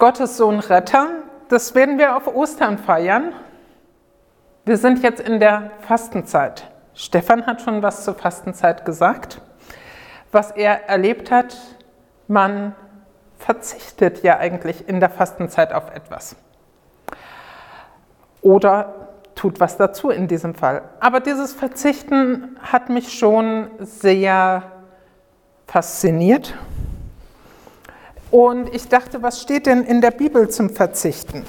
Gottes Sohn Retter, das werden wir auf Ostern feiern. Wir sind jetzt in der Fastenzeit. Stefan hat schon was zur Fastenzeit gesagt. Was er erlebt hat, man verzichtet ja eigentlich in der Fastenzeit auf etwas. Oder tut was dazu in diesem Fall. Aber dieses Verzichten hat mich schon sehr fasziniert und ich dachte, was steht denn in der Bibel zum Verzichten?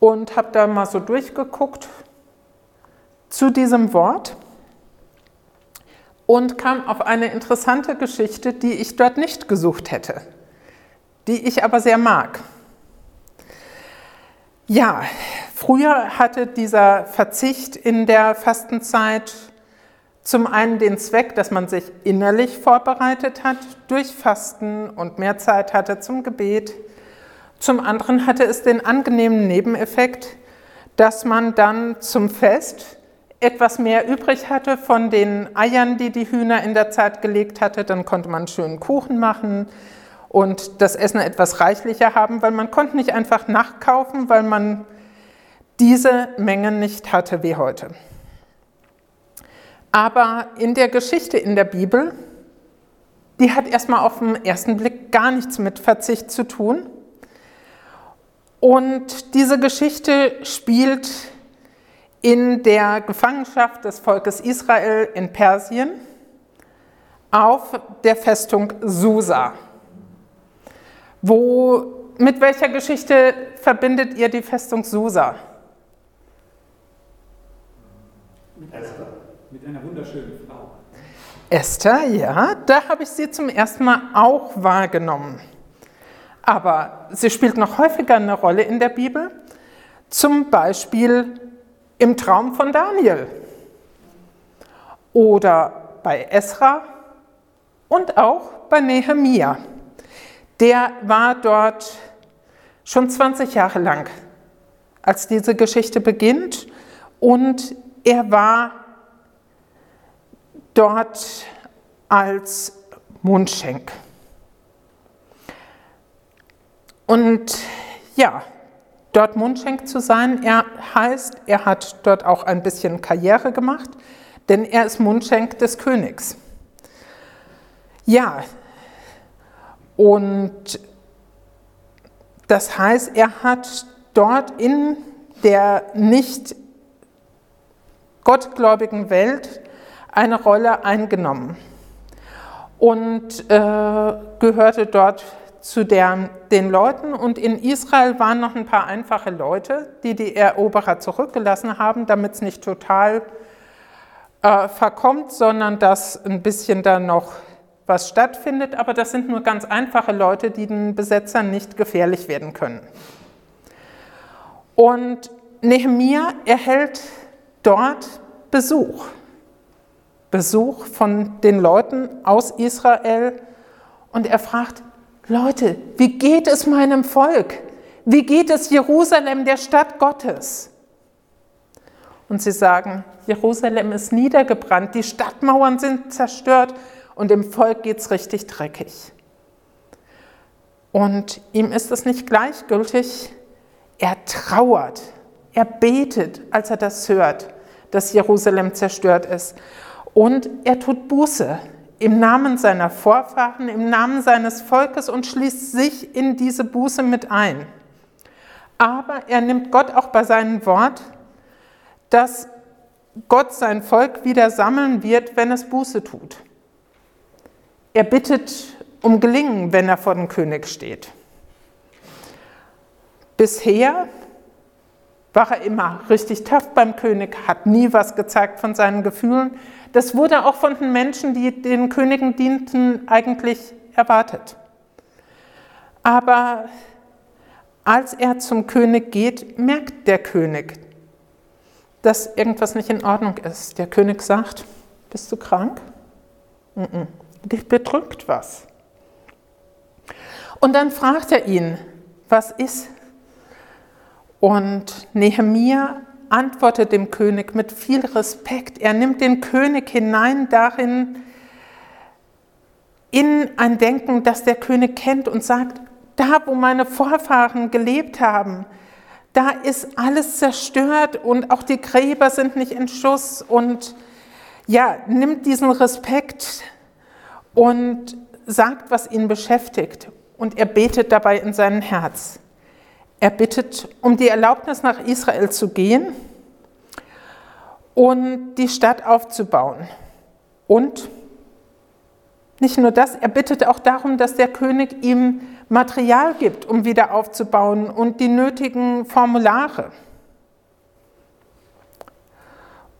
Und habe da mal so durchgeguckt zu diesem Wort und kam auf eine interessante Geschichte, die ich dort nicht gesucht hätte, die ich aber sehr mag. Ja, früher hatte dieser Verzicht in der Fastenzeit zum einen den Zweck, dass man sich innerlich vorbereitet hat durch Fasten und mehr Zeit hatte zum Gebet. Zum anderen hatte es den angenehmen Nebeneffekt, dass man dann zum Fest etwas mehr übrig hatte von den Eiern, die die Hühner in der Zeit gelegt hatte. Dann konnte man schönen Kuchen machen und das Essen etwas reichlicher haben, weil man konnte nicht einfach nachkaufen, weil man diese Mengen nicht hatte wie heute. Aber in der Geschichte in der Bibel, die hat erstmal auf den ersten Blick gar nichts mit Verzicht zu tun. Und diese Geschichte spielt in der Gefangenschaft des Volkes Israel in Persien auf der Festung Susa. Wo, mit welcher Geschichte verbindet ihr die Festung Susa? Mit Esther mit einer wunderschönen Frau. Esther, ja, da habe ich sie zum ersten Mal auch wahrgenommen. Aber sie spielt noch häufiger eine Rolle in der Bibel, zum Beispiel im Traum von Daniel oder bei Esra und auch bei Nehemia. Der war dort schon 20 Jahre lang, als diese Geschichte beginnt und er war dort als Mundschenk. Und ja, dort Mundschenk zu sein, er heißt, er hat dort auch ein bisschen Karriere gemacht, denn er ist Mundschenk des Königs. Ja, und das heißt, er hat dort in der nicht gottgläubigen Welt eine Rolle eingenommen und äh, gehörte dort zu der, den Leuten. Und in Israel waren noch ein paar einfache Leute, die die Eroberer zurückgelassen haben, damit es nicht total äh, verkommt, sondern dass ein bisschen da noch was stattfindet. Aber das sind nur ganz einfache Leute, die den Besetzern nicht gefährlich werden können. Und Nehemiah erhält dort Besuch. Besuch von den Leuten aus Israel und er fragt, Leute, wie geht es meinem Volk? Wie geht es Jerusalem, der Stadt Gottes? Und sie sagen, Jerusalem ist niedergebrannt, die Stadtmauern sind zerstört und dem Volk geht es richtig dreckig. Und ihm ist es nicht gleichgültig, er trauert, er betet, als er das hört, dass Jerusalem zerstört ist. Und er tut Buße im Namen seiner Vorfahren, im Namen seines Volkes und schließt sich in diese Buße mit ein. Aber er nimmt Gott auch bei seinem Wort, dass Gott sein Volk wieder sammeln wird, wenn es Buße tut. Er bittet um Gelingen, wenn er vor dem König steht. Bisher war er immer richtig tough beim König, hat nie was gezeigt von seinen Gefühlen. Das wurde auch von den Menschen, die den Königen dienten, eigentlich erwartet. Aber als er zum König geht, merkt der König, dass irgendwas nicht in Ordnung ist. Der König sagt, bist du krank? Dich bedrückt was. Und dann fragt er ihn, was ist? Und Nehemia antwortet dem König mit viel Respekt. Er nimmt den König hinein darin, in ein Denken, das der König kennt und sagt, da, wo meine Vorfahren gelebt haben, da ist alles zerstört und auch die Gräber sind nicht in Schuss und ja, nimmt diesen Respekt und sagt, was ihn beschäftigt und er betet dabei in sein Herz. Er bittet um die Erlaubnis, nach Israel zu gehen und die Stadt aufzubauen. Und nicht nur das, er bittet auch darum, dass der König ihm Material gibt, um wieder aufzubauen und die nötigen Formulare.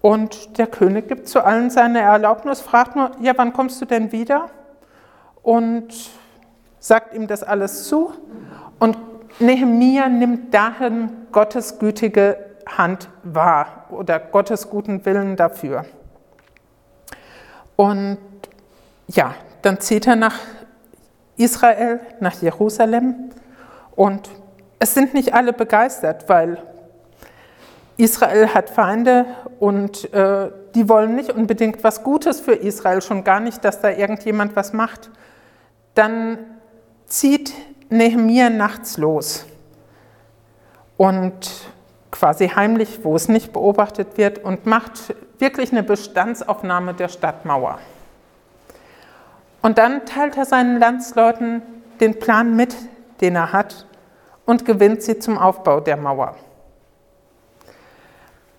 Und der König gibt zu allen seine Erlaubnis, fragt nur, ja, wann kommst du denn wieder? Und sagt ihm das alles zu. Und Nehemia nimmt dahin Gottes gütige Hand wahr oder Gottes guten Willen dafür. Und ja, dann zieht er nach Israel, nach Jerusalem und es sind nicht alle begeistert, weil Israel hat Feinde und äh, die wollen nicht unbedingt was Gutes für Israel, schon gar nicht, dass da irgendjemand was macht. Dann zieht Nehemiah nachts los und quasi heimlich, wo es nicht beobachtet wird, und macht wirklich eine Bestandsaufnahme der Stadtmauer. Und dann teilt er seinen Landsleuten den Plan mit, den er hat, und gewinnt sie zum Aufbau der Mauer.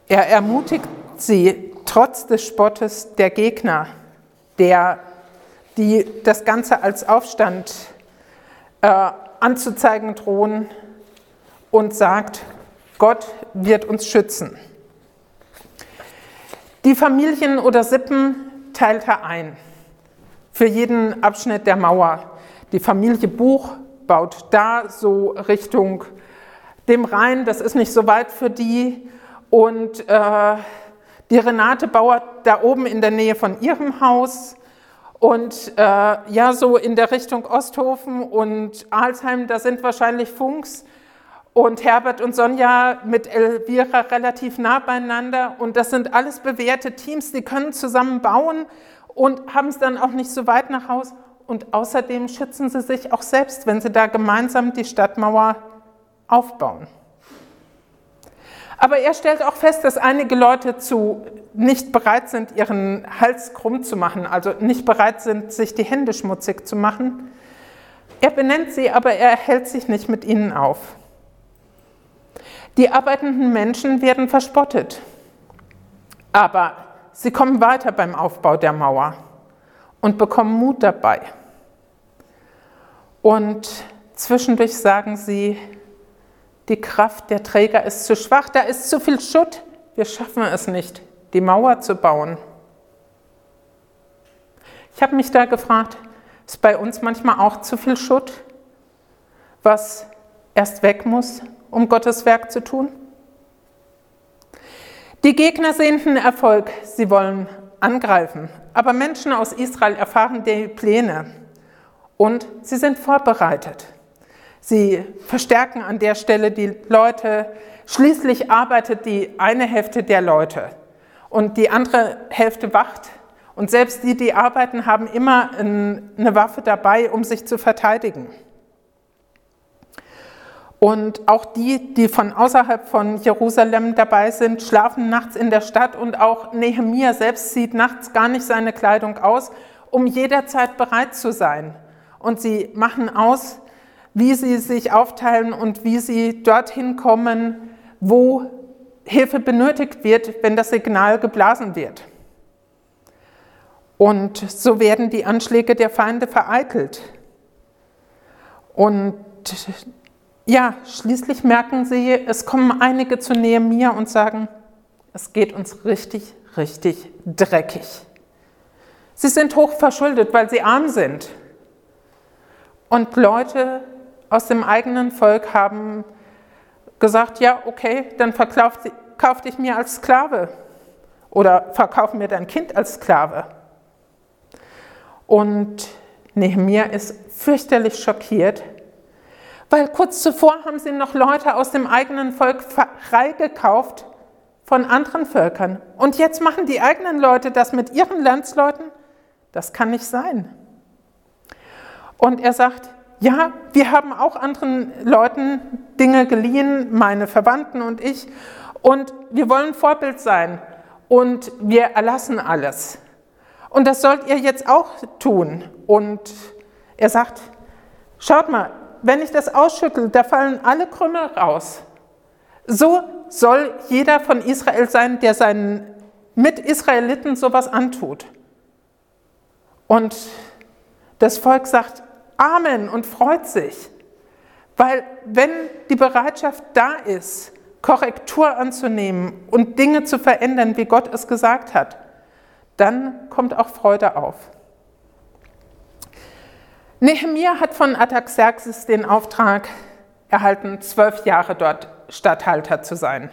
Er ermutigt sie trotz des Spottes der Gegner, der, die das Ganze als Aufstand äh, anzuzeigen drohen und sagt, Gott wird uns schützen. Die Familien oder Sippen teilt er ein für jeden Abschnitt der Mauer. Die Familie Buch baut da so Richtung dem Rhein, das ist nicht so weit für die. Und äh, die Renate Bauer da oben in der Nähe von ihrem Haus. Und äh, ja, so in der Richtung Osthofen und Alsheim, da sind wahrscheinlich Funks. Und Herbert und Sonja mit Elvira relativ nah beieinander. Und das sind alles bewährte Teams, die können zusammen bauen und haben es dann auch nicht so weit nach Haus. Und außerdem schützen sie sich auch selbst, wenn sie da gemeinsam die Stadtmauer aufbauen. Aber er stellt auch fest, dass einige Leute zu nicht bereit sind, ihren Hals krumm zu machen, also nicht bereit sind, sich die Hände schmutzig zu machen. Er benennt sie, aber er hält sich nicht mit ihnen auf. Die arbeitenden Menschen werden verspottet. Aber Sie kommen weiter beim Aufbau der Mauer und bekommen Mut dabei. Und zwischendurch sagen sie, die Kraft der Träger ist zu schwach, da ist zu viel Schutt, wir schaffen es nicht, die Mauer zu bauen. Ich habe mich da gefragt, ist bei uns manchmal auch zu viel Schutt, was erst weg muss, um Gottes Werk zu tun? Die Gegner sehnten Erfolg, sie wollen angreifen. Aber Menschen aus Israel erfahren die Pläne und sie sind vorbereitet. Sie verstärken an der Stelle die Leute. Schließlich arbeitet die eine Hälfte der Leute und die andere Hälfte wacht. Und selbst die, die arbeiten, haben immer eine Waffe dabei, um sich zu verteidigen. Und auch die, die von außerhalb von Jerusalem dabei sind, schlafen nachts in der Stadt und auch Nehemia selbst zieht nachts gar nicht seine Kleidung aus, um jederzeit bereit zu sein. Und sie machen aus, wie sie sich aufteilen und wie sie dorthin kommen, wo Hilfe benötigt wird, wenn das Signal geblasen wird. Und so werden die Anschläge der Feinde vereitelt. Und ja, schließlich merken sie, es kommen einige zu mir und sagen, es geht uns richtig, richtig dreckig. Sie sind hoch verschuldet, weil sie arm sind. Und Leute aus dem eigenen Volk haben gesagt, ja, okay, dann verkauf, kauf dich mir als Sklave oder verkauf mir dein Kind als Sklave. Und Nehemiah ist fürchterlich schockiert, weil kurz zuvor haben sie noch Leute aus dem eigenen Volk freigekauft von anderen Völkern. Und jetzt machen die eigenen Leute das mit ihren Landsleuten. Das kann nicht sein. Und er sagt, ja, wir haben auch anderen Leuten Dinge geliehen, meine Verwandten und ich, und wir wollen Vorbild sein und wir erlassen alles. Und das sollt ihr jetzt auch tun. Und er sagt, schaut mal, wenn ich das ausschüttel, da fallen alle Krümel raus. So soll jeder von Israel sein, der seinen Mit-Israeliten sowas antut. Und das Volk sagt Amen und freut sich, weil wenn die Bereitschaft da ist, Korrektur anzunehmen und Dinge zu verändern, wie Gott es gesagt hat, dann kommt auch Freude auf. Nehemiah hat von Artaxerxes den Auftrag erhalten, zwölf Jahre dort Statthalter zu sein.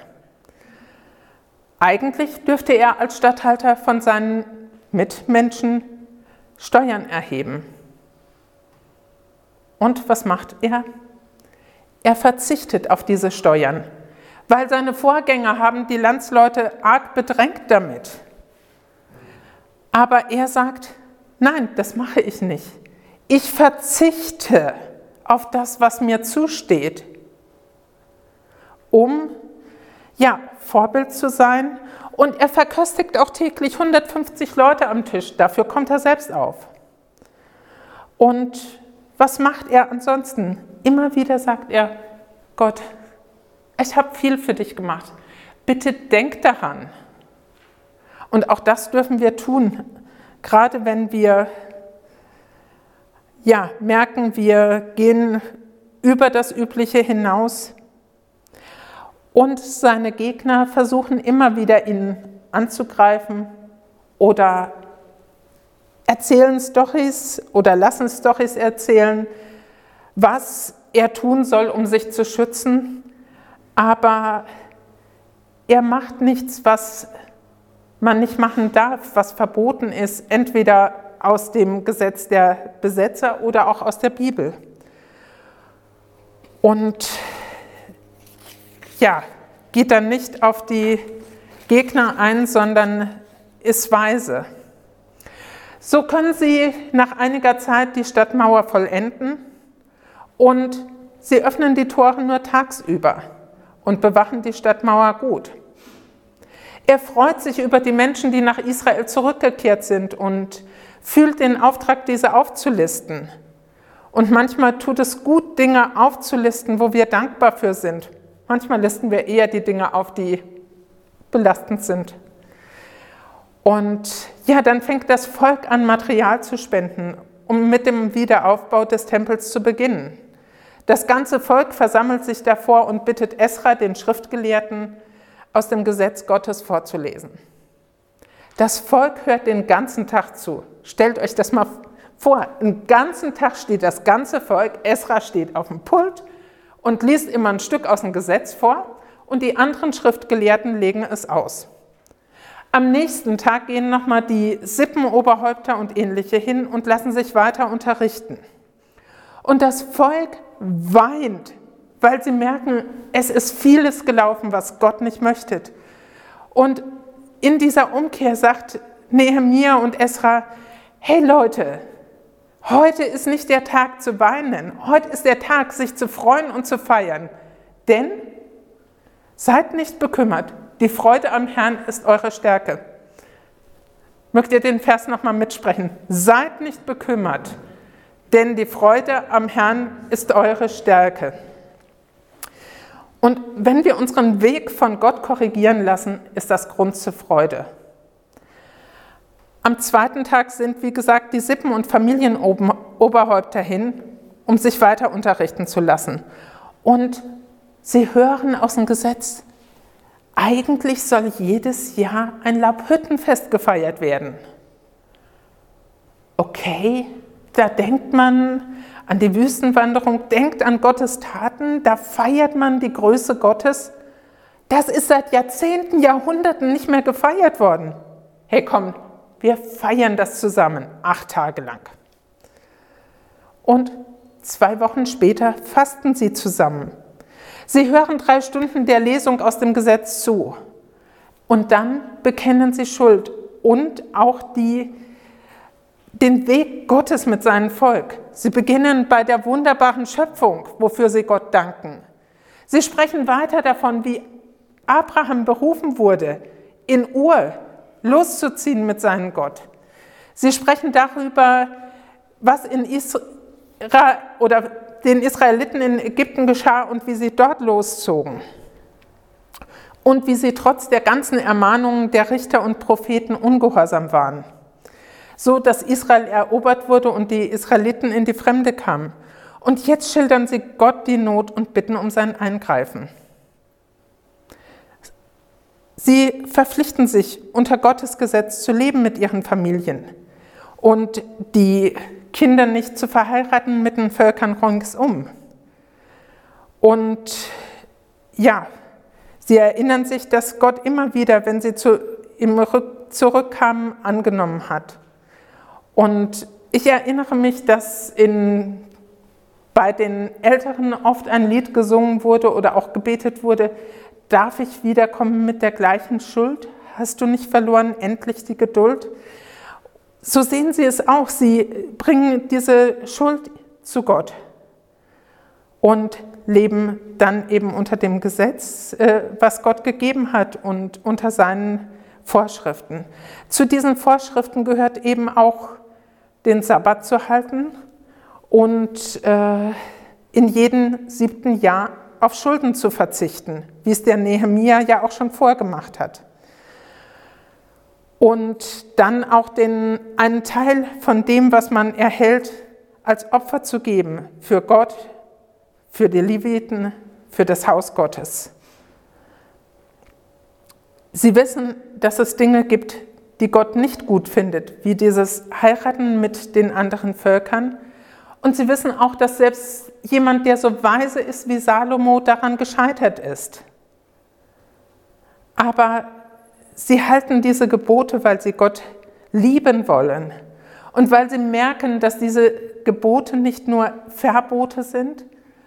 Eigentlich dürfte er als Statthalter von seinen Mitmenschen Steuern erheben. Und was macht er? Er verzichtet auf diese Steuern, weil seine Vorgänger haben die Landsleute arg bedrängt damit. Aber er sagt, nein, das mache ich nicht. Ich verzichte auf das, was mir zusteht um ja, Vorbild zu sein. Und er verköstigt auch täglich 150 Leute am Tisch. Dafür kommt er selbst auf. Und was macht er ansonsten? Immer wieder sagt er, Gott, ich habe viel für dich gemacht. Bitte denk daran. Und auch das dürfen wir tun, gerade wenn wir ja, merken, wir gehen über das Übliche hinaus. Und seine Gegner versuchen immer wieder ihn anzugreifen oder erzählen Stories oder lassen Stories erzählen, was er tun soll, um sich zu schützen. Aber er macht nichts, was man nicht machen darf, was verboten ist, entweder aus dem Gesetz der Besetzer oder auch aus der Bibel. Und ja, geht dann nicht auf die Gegner ein, sondern ist weise. So können sie nach einiger Zeit die Stadtmauer vollenden und sie öffnen die Tore nur tagsüber und bewachen die Stadtmauer gut. Er freut sich über die Menschen, die nach Israel zurückgekehrt sind und fühlt den Auftrag, diese aufzulisten. Und manchmal tut es gut, Dinge aufzulisten, wo wir dankbar für sind Manchmal listen wir eher die Dinge auf, die belastend sind. Und ja, dann fängt das Volk an, Material zu spenden, um mit dem Wiederaufbau des Tempels zu beginnen. Das ganze Volk versammelt sich davor und bittet Esra, den Schriftgelehrten, aus dem Gesetz Gottes vorzulesen. Das Volk hört den ganzen Tag zu. Stellt euch das mal vor. Den ganzen Tag steht das ganze Volk, Esra steht auf dem Pult und liest immer ein Stück aus dem Gesetz vor und die anderen Schriftgelehrten legen es aus. Am nächsten Tag gehen nochmal die Sippenoberhäupter und ähnliche hin und lassen sich weiter unterrichten. Und das Volk weint, weil sie merken, es ist vieles gelaufen, was Gott nicht möchte. Und in dieser Umkehr sagt Nehemiah und Esra, hey Leute, Heute ist nicht der Tag zu weinen, heute ist der Tag, sich zu freuen und zu feiern. Denn seid nicht bekümmert, die Freude am Herrn ist eure Stärke. Mögt ihr den Vers nochmal mitsprechen? Seid nicht bekümmert, denn die Freude am Herrn ist eure Stärke. Und wenn wir unseren Weg von Gott korrigieren lassen, ist das Grund zur Freude. Am zweiten Tag sind, wie gesagt, die Sippen- und Familienoberhäupter hin, um sich weiter unterrichten zu lassen. Und sie hören aus dem Gesetz, eigentlich soll jedes Jahr ein Laubhüttenfest gefeiert werden. Okay, da denkt man an die Wüstenwanderung, denkt an Gottes Taten, da feiert man die Größe Gottes. Das ist seit Jahrzehnten, Jahrhunderten nicht mehr gefeiert worden. Hey, komm, wir feiern das zusammen, acht Tage lang. Und zwei Wochen später fasten sie zusammen. Sie hören drei Stunden der Lesung aus dem Gesetz zu. Und dann bekennen sie Schuld und auch die den Weg Gottes mit seinem Volk. Sie beginnen bei der wunderbaren Schöpfung, wofür sie Gott danken. Sie sprechen weiter davon, wie Abraham berufen wurde, in Ur loszuziehen mit seinem Gott. Sie sprechen darüber, was in Israel oder den Israeliten in Ägypten geschah und wie sie dort loszogen. Und wie sie trotz der ganzen Ermahnungen der Richter und Propheten ungehorsam waren. So dass Israel erobert wurde und die Israeliten in die Fremde kamen. Und jetzt schildern sie Gott die Not und bitten um sein Eingreifen. Sie verpflichten sich, unter Gottes Gesetz zu leben mit ihren Familien und die Kinder nicht zu verheiraten mit den Völkern ringsum. Und ja, sie erinnern sich, dass Gott immer wieder, wenn sie zu, ihm zurückkamen, angenommen hat. Und ich erinnere mich, dass in, bei den Älteren oft ein Lied gesungen wurde oder auch gebetet wurde, darf ich wiederkommen mit der gleichen Schuld? Hast du nicht verloren endlich die Geduld? So sehen Sie es auch. Sie bringen diese Schuld zu Gott und leben dann eben unter dem Gesetz, äh, was Gott gegeben hat und unter seinen Vorschriften. Zu diesen Vorschriften gehört eben auch, den Sabbat zu halten und äh, in jedem siebten Jahr auf Schulden zu verzichten, wie es der Nehemia ja auch schon vorgemacht hat und dann auch den, einen Teil von dem, was man erhält, als Opfer zu geben für Gott, für die Leviten, für das Haus Gottes. Sie wissen, dass es Dinge gibt, die Gott nicht gut findet, wie dieses Heiraten mit den anderen Völkern. Und sie wissen auch, dass selbst jemand, der so weise ist wie Salomo, daran gescheitert ist. Aber Sie halten diese Gebote, weil sie Gott lieben wollen und weil sie merken, dass diese Gebote nicht nur Verbote sind,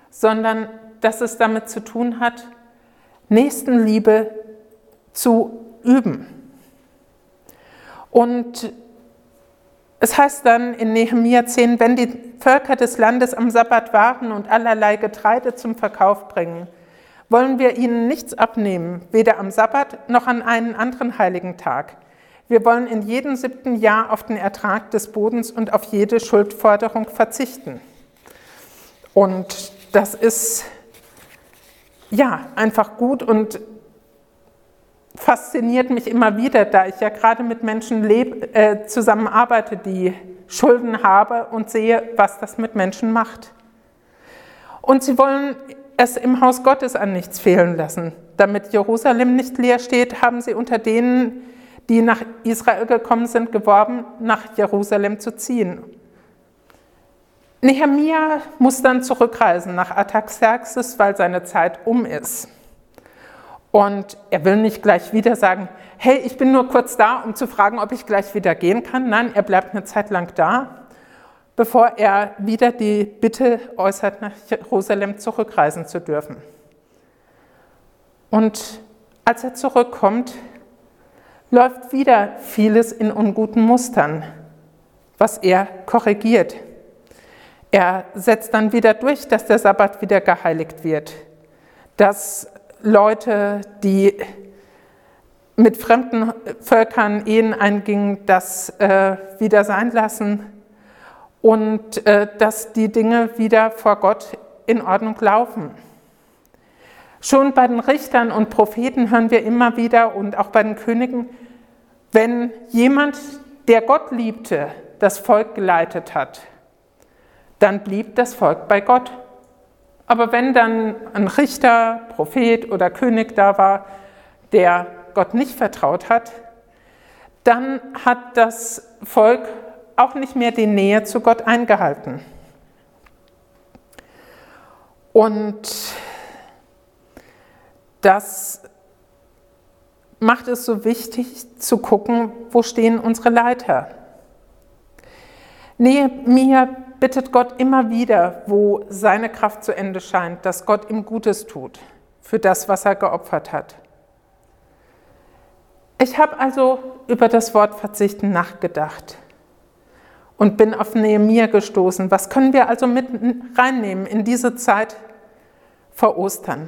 sondern dass es damit zu tun hat, Nächstenliebe zu üben. Und es heißt dann in Nehemiah 10, wenn die Völker des Landes am Sabbat waren und allerlei Getreide zum Verkauf bringen, wollen wir ihnen nichts abnehmen, weder am Sabbat noch an einen anderen heiligen Tag. Wir wollen in jedem siebten Jahr auf den Ertrag des Bodens und auf jede Schuldforderung verzichten. Und das ist ja einfach gut und fasziniert mich immer wieder, da ich ja gerade mit Menschen leb, äh, zusammenarbeite, die Schulden habe und sehe, was das mit Menschen macht. Und sie wollen es im Haus Gottes an nichts fehlen lassen. Damit Jerusalem nicht leer steht, haben sie unter denen, die nach Israel gekommen sind, geworben, nach Jerusalem zu ziehen. Nehemia muss dann zurückreisen nach Artaxerxes, weil seine Zeit um ist. Und er will nicht gleich wieder sagen, hey, ich bin nur kurz da, um zu fragen, ob ich gleich wieder gehen kann. Nein, er bleibt eine Zeit lang da bevor er wieder die Bitte äußert, nach Jerusalem zurückreisen zu dürfen. Und als er zurückkommt, läuft wieder vieles in unguten Mustern, was er korrigiert. Er setzt dann wieder durch, dass der Sabbat wieder geheiligt wird, dass Leute, die mit fremden Völkern Ehen eingingen, das äh, wieder sein lassen und äh, dass die Dinge wieder vor Gott in Ordnung laufen. Schon bei den Richtern und Propheten hören wir immer wieder und auch bei den Königen, wenn jemand, der Gott liebte, das Volk geleitet hat, dann blieb das Volk bei Gott. Aber wenn dann ein Richter, Prophet oder König da war, der Gott nicht vertraut hat, dann hat das Volk auch nicht mehr die Nähe zu Gott eingehalten. Und das macht es so wichtig zu gucken, wo stehen unsere Leiter. Nehemiah bittet Gott immer wieder, wo seine Kraft zu Ende scheint, dass Gott ihm Gutes tut für das, was er geopfert hat. Ich habe also über das Wort Verzichten nachgedacht. Und bin auf Nehemiah gestoßen. Was können wir also mit reinnehmen in diese Zeit vor Ostern?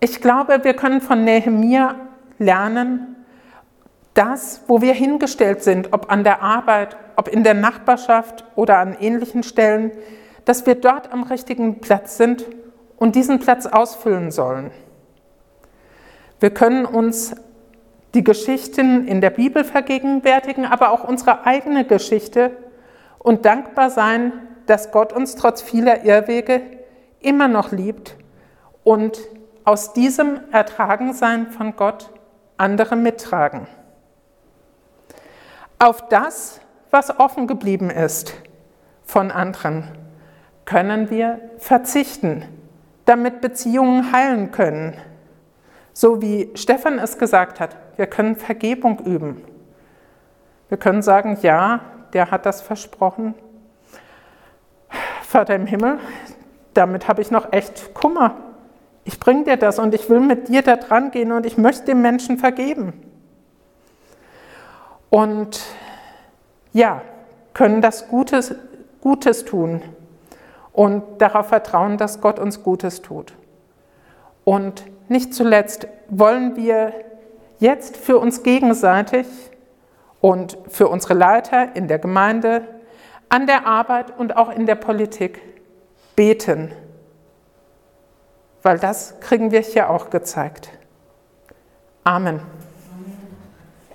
Ich glaube, wir können von Nehemiah lernen, das, wo wir hingestellt sind, ob an der Arbeit, ob in der Nachbarschaft oder an ähnlichen Stellen, dass wir dort am richtigen Platz sind und diesen Platz ausfüllen sollen. Wir können uns die Geschichten in der Bibel vergegenwärtigen, aber auch unsere eigene Geschichte und dankbar sein, dass Gott uns trotz vieler Irrwege immer noch liebt und aus diesem Ertragensein von Gott andere mittragen. Auf das, was offen geblieben ist von anderen, können wir verzichten, damit Beziehungen heilen können. So wie Stefan es gesagt hat, wir können Vergebung üben. Wir können sagen, ja, der hat das versprochen. Vater im Himmel, damit habe ich noch echt Kummer. Ich bringe dir das und ich will mit dir da dran gehen und ich möchte dem Menschen vergeben. Und ja, können das Gutes, Gutes tun und darauf vertrauen, dass Gott uns Gutes tut. Und nicht zuletzt wollen wir jetzt für uns gegenseitig und für unsere Leiter in der Gemeinde, an der Arbeit und auch in der Politik beten, weil das kriegen wir hier auch gezeigt. Amen.